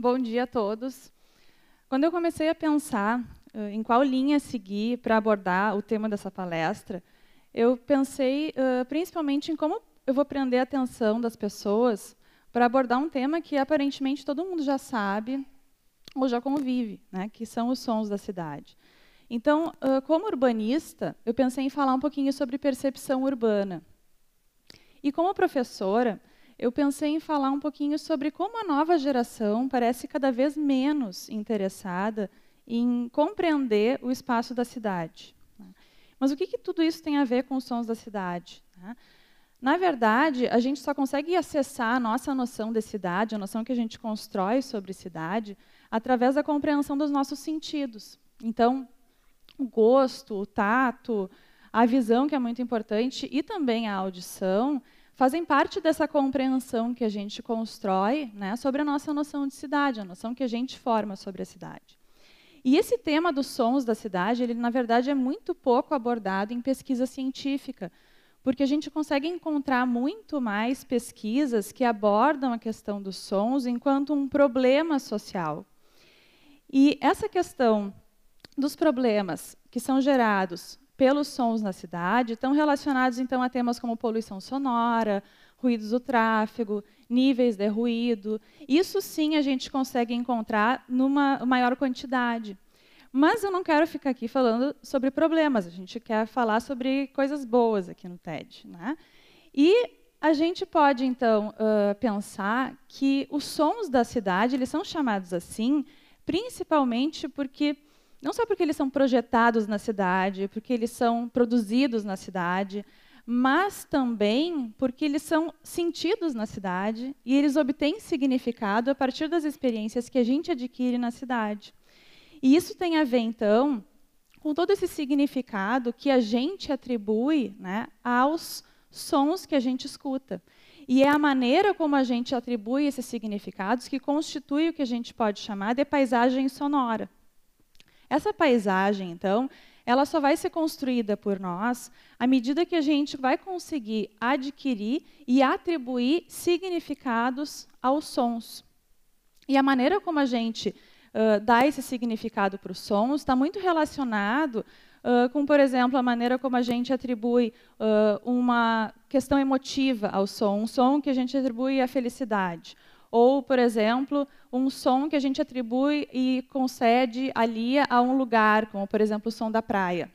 Bom dia a todos. Quando eu comecei a pensar uh, em qual linha seguir para abordar o tema dessa palestra, eu pensei uh, principalmente em como eu vou prender a atenção das pessoas para abordar um tema que aparentemente todo mundo já sabe ou já convive, né, que são os sons da cidade. Então, uh, como urbanista, eu pensei em falar um pouquinho sobre percepção urbana. E como professora, eu pensei em falar um pouquinho sobre como a nova geração parece cada vez menos interessada em compreender o espaço da cidade. Né. Mas o que, que tudo isso tem a ver com os sons da cidade? Né? Na verdade, a gente só consegue acessar a nossa noção de cidade, a noção que a gente constrói sobre cidade, através da compreensão dos nossos sentidos. Então, o gosto, o tato, a visão, que é muito importante, e também a audição, fazem parte dessa compreensão que a gente constrói né, sobre a nossa noção de cidade, a noção que a gente forma sobre a cidade. E esse tema dos sons da cidade, ele na verdade é muito pouco abordado em pesquisa científica, porque a gente consegue encontrar muito mais pesquisas que abordam a questão dos sons enquanto um problema social. E essa questão dos problemas que são gerados pelos sons na cidade estão relacionados então a temas como poluição sonora, ruídos do tráfego, níveis de ruído. Isso sim a gente consegue encontrar numa maior quantidade. Mas eu não quero ficar aqui falando sobre problemas, a gente quer falar sobre coisas boas aqui no TED. Né? E a gente pode, então, uh, pensar que os sons da cidade eles são chamados assim, principalmente porque não só porque eles são projetados na cidade, porque eles são produzidos na cidade, mas também porque eles são sentidos na cidade e eles obtêm significado a partir das experiências que a gente adquire na cidade. E isso tem a ver, então, com todo esse significado que a gente atribui né, aos sons que a gente escuta. E é a maneira como a gente atribui esses significados que constitui o que a gente pode chamar de paisagem sonora. Essa paisagem, então, ela só vai ser construída por nós à medida que a gente vai conseguir adquirir e atribuir significados aos sons. E a maneira como a gente uh, dá esse significado para os sons está muito relacionado uh, com, por exemplo, a maneira como a gente atribui uh, uma questão emotiva ao som, um som que a gente atribui à felicidade, ou, por exemplo, um som que a gente atribui e concede, alia a um lugar, como, por exemplo, o som da praia.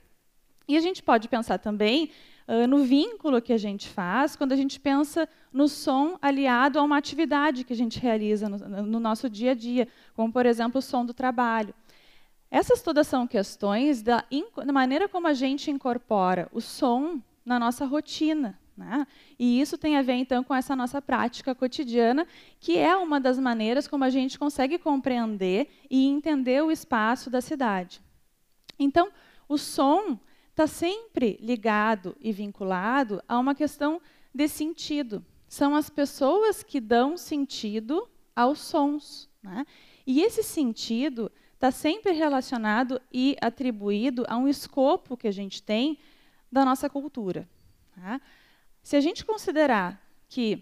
E a gente pode pensar também uh, no vínculo que a gente faz quando a gente pensa no som aliado a uma atividade que a gente realiza no, no nosso dia a dia, como, por exemplo, o som do trabalho. Essas todas são questões da, da maneira como a gente incorpora o som na nossa rotina, né? E isso tem a ver, então, com essa nossa prática cotidiana, que é uma das maneiras como a gente consegue compreender e entender o espaço da cidade. Então, o som está sempre ligado e vinculado a uma questão de sentido. São as pessoas que dão sentido aos sons. Né? E esse sentido está sempre relacionado e atribuído a um escopo que a gente tem da nossa cultura. Tá? Se a gente considerar que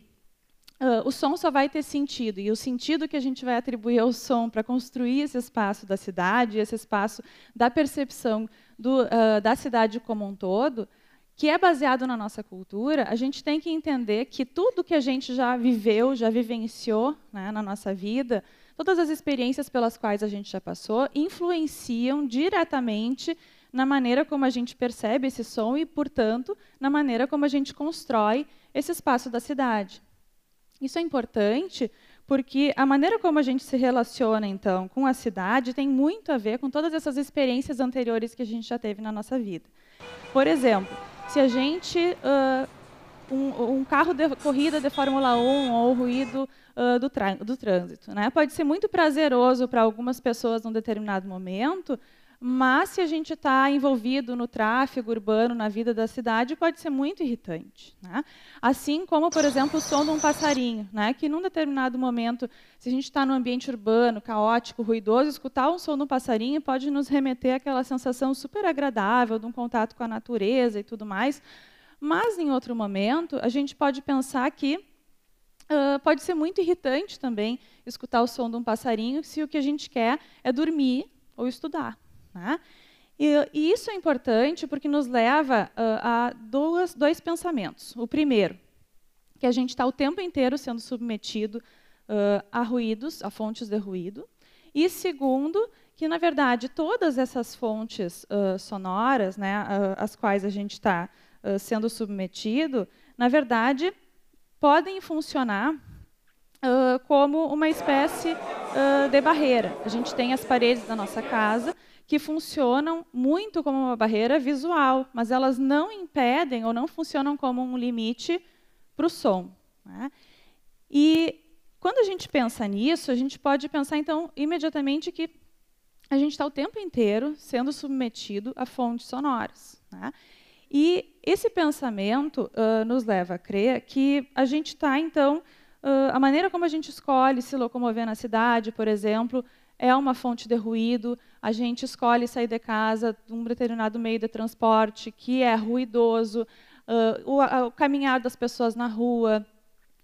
uh, o som só vai ter sentido, e o sentido que a gente vai atribuir ao som para construir esse espaço da cidade, esse espaço da percepção do, uh, da cidade como um todo, que é baseado na nossa cultura, a gente tem que entender que tudo que a gente já viveu, já vivenciou né, na nossa vida, todas as experiências pelas quais a gente já passou, influenciam diretamente na maneira como a gente percebe esse som e, portanto, na maneira como a gente constrói esse espaço da cidade. Isso é importante porque a maneira como a gente se relaciona, então, com a cidade tem muito a ver com todas essas experiências anteriores que a gente já teve na nossa vida. Por exemplo, se a gente... Uh, um, um, carro de corrida de Fórmula 1 ou ruído uh, do, do trânsito. Né? Pode ser muito prazeroso para algumas pessoas num determinado momento, mas se a gente está envolvido no tráfego urbano, na vida da cidade, pode ser muito irritante. Né? Assim como, por exemplo, o som de um passarinho, né? que num determinado momento, se a gente está num ambiente urbano, caótico, ruidoso, escutar um som de um passarinho pode nos remeter àquela sensação super agradável de um contato com a natureza e tudo mais. Mas, em outro momento, a gente pode pensar que uh, pode ser muito irritante também escutar o som de um passarinho se o que a gente quer é dormir ou estudar. Né? E, e, isso é importante porque nos leva uh, a duas, dois pensamentos. O primeiro, que a gente está o tempo inteiro sendo submetido uh, a ruídos, a fontes de ruído. E segundo, que na verdade todas essas fontes uh, sonoras, né, às quais a gente está sendo submetido, na verdade podem funcionar como uma espécie de barreira. A gente tem as paredes da nossa casa que funcionam muito como uma barreira visual, mas elas não impedem ou não funcionam como um limite para o som. Né? E quando a gente pensa nisso, a gente pode pensar, então, imediatamente que a gente está o tempo inteiro sendo submetido a fontes sonoras. Né? E esse pensamento uh, nos leva a crer que a gente está, então, uh, a maneira como a gente escolhe se locomover na cidade, por exemplo, é uma fonte de ruído, a gente escolhe sair de casa de um determinado meio de transporte que é ruidoso, uh, o, o, caminhar das pessoas na rua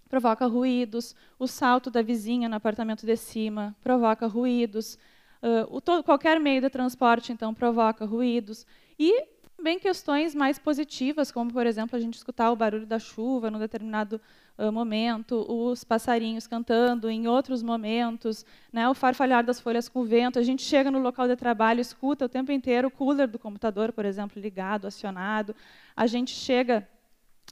provoca ruídos, o salto da vizinha no apartamento de cima provoca ruídos, uh, qualquer meio de transporte, então, provoca ruídos. E também questões mais positivas, como, por exemplo, a gente escutar o barulho da chuva num determinado uh, momento, os passarinhos cantando em outros momentos, né, o farfalhar das folhas com o vento. A gente chega no local de trabalho, escuta o tempo inteiro o cooler do computador, por exemplo, ligado, acionado. A gente chega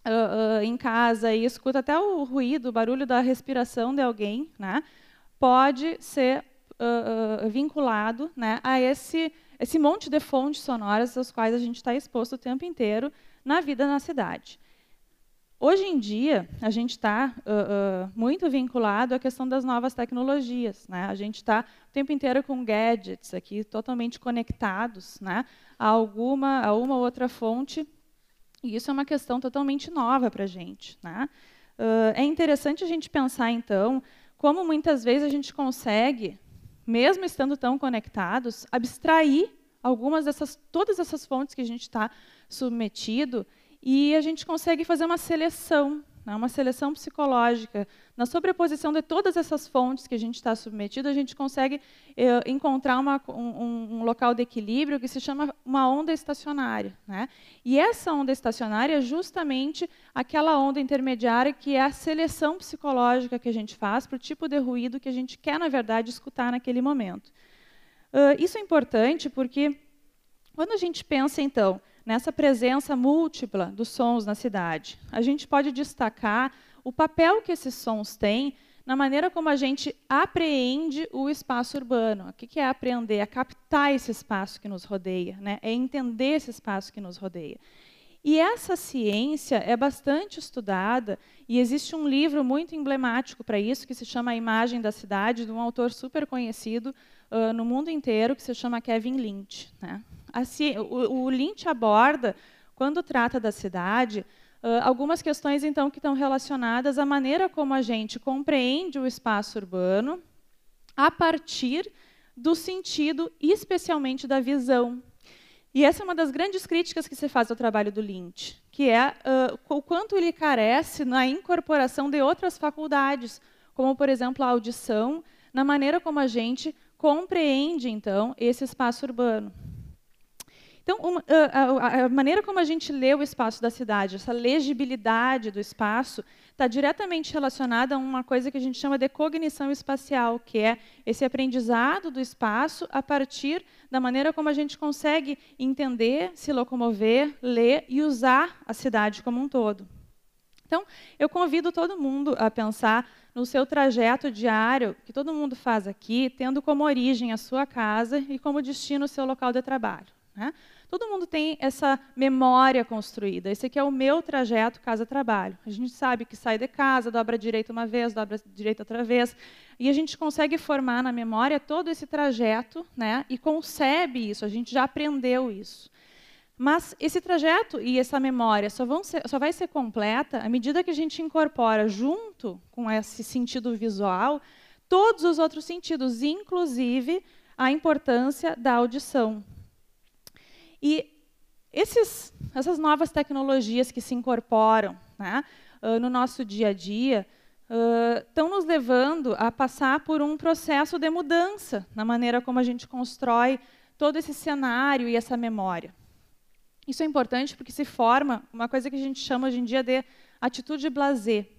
uh, uh, em casa e escuta até o ruído, o barulho da respiração de alguém, né, pode ser vinculado né, a esse, esse monte de fontes sonoras às quais a gente está exposto o tempo inteiro na vida na cidade. Hoje em dia, a gente está uh, uh, muito vinculado à questão das novas tecnologias. Né? A gente está o tempo inteiro com gadgets aqui, totalmente conectados né, a alguma a uma outra fonte, e isso é uma questão totalmente nova para a gente. Né? Uh, é interessante a gente pensar, então, como muitas vezes a gente consegue, mesmo estando tão conectados, abstrair algumas dessas, todas essas fontes que a gente está submetido e a gente consegue fazer uma seleção, né, uma seleção psicológica. Na sobreposição de todas essas fontes que a gente está submetido, a gente consegue eh, encontrar uma, um, um, local de equilíbrio que se chama uma onda estacionária. Né? E essa onda estacionária é justamente aquela onda intermediária que é a seleção psicológica que a gente faz para o tipo de ruído que a gente quer, na verdade, escutar naquele momento. Uh, isso é importante porque, quando a gente pensa, então, nessa presença múltipla dos sons na cidade. A gente pode destacar o papel que esses sons têm na maneira como a gente apreende o espaço urbano. O que é apreender? É captar esse espaço que nos rodeia, né? é entender esse espaço que nos rodeia. E essa ciência é bastante estudada e existe um livro muito emblemático para isso que se chama A Imagem da Cidade, de um autor super conhecido uh, no mundo inteiro que se chama Kevin Lynch. Né? Assim, o, o Lynch aborda, quando trata da cidade, algumas questões então que estão relacionadas à maneira como a gente compreende o espaço urbano a partir do sentido, especialmente da visão. E essa é uma das grandes críticas que se faz ao trabalho do Lynch, que é uh, o quanto ele carece na incorporação de outras faculdades, como, por exemplo, a audição, na maneira como a gente compreende, então, esse espaço urbano. Então, uma, a, a, maneira como a gente lê o espaço da cidade, essa legibilidade do espaço, está diretamente relacionada a uma coisa que a gente chama de cognição espacial, que é esse aprendizado do espaço a partir da maneira como a gente consegue entender, se locomover, ler e usar a cidade como um todo. Então, eu convido todo mundo a pensar no seu trajeto diário, que todo mundo faz aqui, tendo como origem a sua casa e como destino o seu local de trabalho. Né? Todo mundo tem essa memória construída. Esse aqui é o meu trajeto casa-trabalho. A gente sabe que sai de casa, dobra direita uma vez, dobra direita outra vez, e a gente consegue formar na memória todo esse trajeto, né? E concebe isso. A gente já aprendeu isso. Mas esse trajeto e essa memória só, ser, só, vai ser completa à medida que a gente incorpora, junto com esse sentido visual, todos os outros sentidos, inclusive a importância da audição. E esses, essas novas tecnologias que se incorporam né, no nosso dia a dia, estão uh, nos levando a passar por um processo de mudança na maneira como a gente constrói todo esse cenário e essa memória. Isso é importante porque se forma uma coisa que a gente chama hoje em dia de atitude blazer.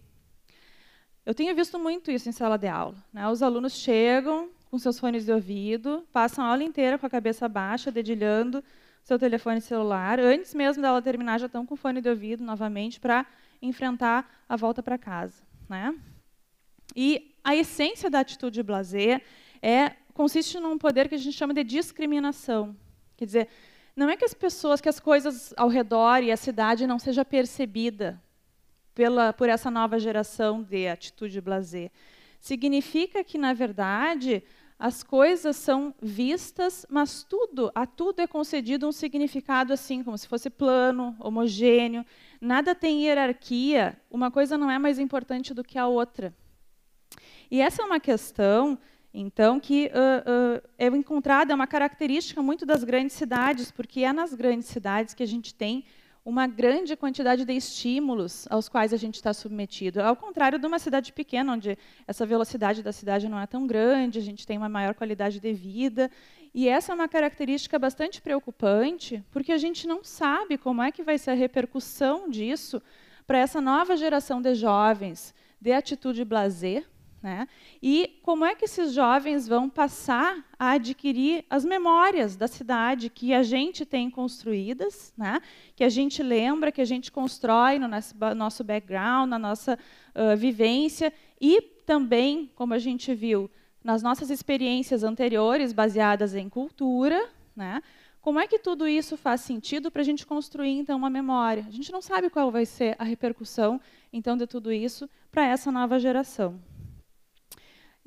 Eu tenho visto muito isso em sala de aula. Né? Os alunos chegam com seus fones de ouvido, passam a aula inteira com a cabeça baixa, dedilhando seu telefone celular. Antes mesmo dela terminar, já estão com fone de ouvido novamente para enfrentar a volta para casa. Né? E a essência da atitude blazer é, consiste num poder que a gente chama de discriminação. Quer dizer, não é que as pessoas, que as coisas ao redor e a cidade não seja percebida pela, por essa nova geração de atitude blazer. Significa que, na verdade, as coisas são vistas, mas tudo, a tudo é concedido um significado assim, como se fosse plano, homogêneo. Nada tem hierarquia, uma coisa não é mais importante do que a outra. E essa é uma questão, então, que uh, uh, é encontrada, é uma característica muito das grandes cidades, porque é nas grandes cidades que a gente tem uma grande quantidade de estímulos aos quais a gente está submetido. Ao contrário de uma cidade pequena, onde essa velocidade da cidade não é tão grande, a gente tem uma maior qualidade de vida. E essa é uma característica bastante preocupante, porque a gente não sabe como é que vai ser a repercussão disso para essa nova geração de jovens de atitude blazer, né? E como é que esses jovens vão passar a adquirir as memórias da cidade que a gente tem construídas, né? que a gente lembra, que a gente constrói no nosso, background, na nossa uh, vivência, e também, como a gente viu, nas nossas experiências anteriores baseadas em cultura, né? como é que tudo isso faz sentido para a gente construir, então, uma memória? A gente não sabe qual vai ser a repercussão, então, de tudo isso para essa nova geração.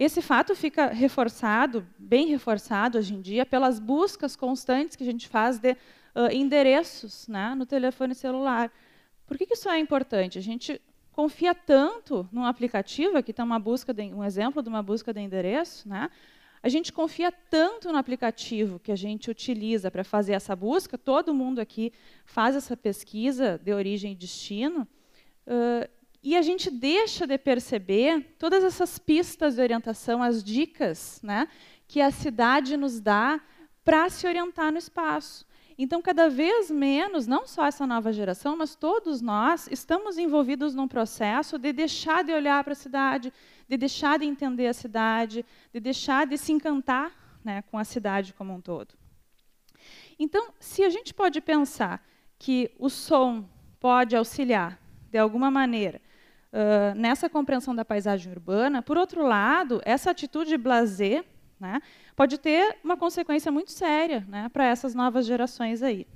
Esse fato fica reforçado, bem reforçado hoje em dia, pelas buscas constantes que a gente faz de uh, endereços né, no telefone celular. Por que, que isso é importante? A gente confia tanto num aplicativo, aqui está uma busca de, um exemplo de uma busca de endereço, né? A gente confia tanto no aplicativo que a gente utiliza para fazer essa busca, todo mundo aqui faz essa pesquisa de origem e destino, uh, e a gente deixa de perceber todas essas pistas de orientação, as dicas né, que a cidade nos dá para se orientar no espaço. Então, cada vez menos, não só essa nova geração, mas todos nós estamos envolvidos num processo de deixar de olhar para a cidade, de deixar de entender a cidade, de deixar de se encantar né, com a cidade como um todo. Então, se a gente pode pensar que o som pode auxiliar, de alguma maneira, uh, nessa compreensão da paisagem urbana. Por outro lado, essa atitude blazer né, pode ter uma consequência muito séria né, para essas novas gerações aí.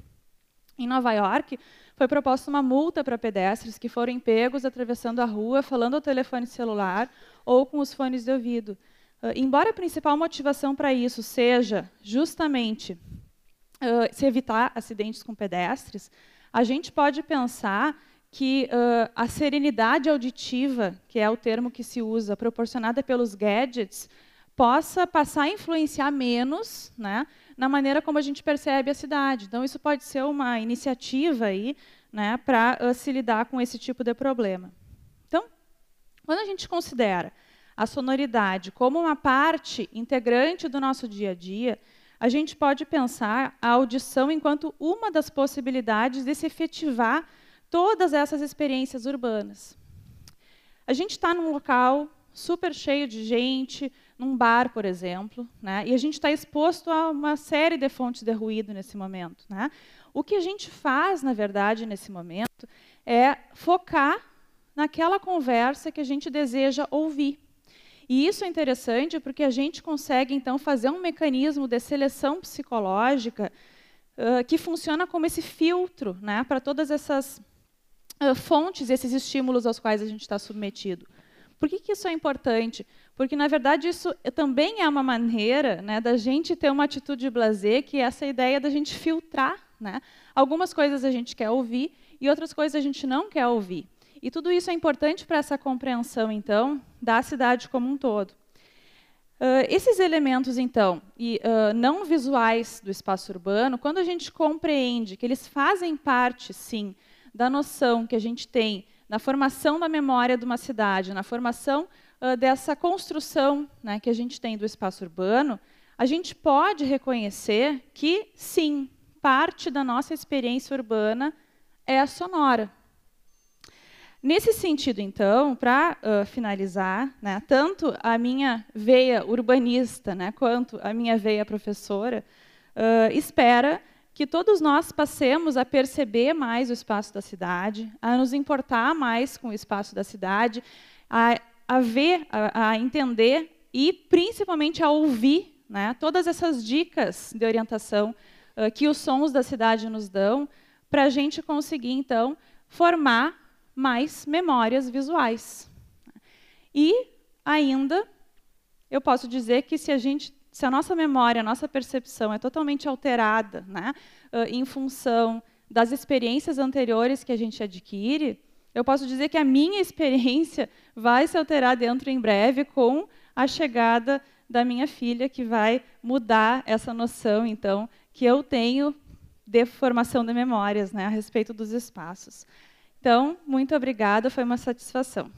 Em Nova York, foi proposta uma multa para pedestres que foram pegos atravessando a rua, falando ao telefone celular ou com os fones de ouvido. Uh, embora a principal motivação para isso seja justamente uh, se evitar acidentes com pedestres, a gente pode pensar que uh, a serenidade auditiva, que é o termo que se usa, proporcionada pelos gadgets, possa passar a influenciar menos né, na maneira como a gente percebe a cidade. Então, isso pode ser uma iniciativa aí, né, para uh, se lidar com esse tipo de problema. Então, quando a gente considera a sonoridade como uma parte integrante do nosso dia a dia, a gente pode pensar a audição enquanto uma das possibilidades de se efetivar todas essas experiências urbanas. A gente está num local super cheio de gente, num bar, por exemplo, né? e a gente está exposto a uma série de fontes de ruído nesse momento. Né? O que a gente faz, na verdade, nesse momento, é focar naquela conversa que a gente deseja ouvir. E isso é interessante porque a gente consegue, então, fazer um mecanismo de seleção psicológica uh, que funciona como esse filtro né, para todas essas uh, fontes, esses estímulos aos quais a gente está submetido. Por que, que isso é importante? Porque, na verdade, isso também é uma maneira né, da gente ter uma atitude blazer, que é essa ideia da gente filtrar. Né? Algumas coisas a gente quer ouvir e outras coisas a gente não quer ouvir. E tudo isso é importante para essa compreensão, então, da cidade como um todo. Uh, esses elementos, então, e, uh, não visuais do espaço urbano, quando a gente compreende que eles fazem parte, sim, da noção que a gente tem na formação da memória de uma cidade, na formação uh, dessa construção né, que a gente tem do espaço urbano, a gente pode reconhecer que, sim, parte da nossa experiência urbana é a sonora. Nesse sentido, então, para uh, finalizar, né, tanto a minha veia urbanista né, quanto a minha veia professora uh, espera que todos nós passemos a perceber mais o espaço da cidade, a nos importar mais com o espaço da cidade, a, a ver, a, a entender e, principalmente, a ouvir né? Todas essas dicas de orientação uh, que os sons da cidade nos dão, para a gente conseguir, então, formar mais memórias visuais. E, ainda, eu posso dizer que se a gente se a nossa memória, a nossa percepção é totalmente alterada, né, em função das experiências anteriores que a gente adquire, eu posso dizer que a minha experiência vai se alterar dentro em breve com a chegada da minha filha, que vai mudar essa noção, então, que eu tenho de formação de memórias né, a respeito dos espaços. Então, muito obrigada, foi uma satisfação.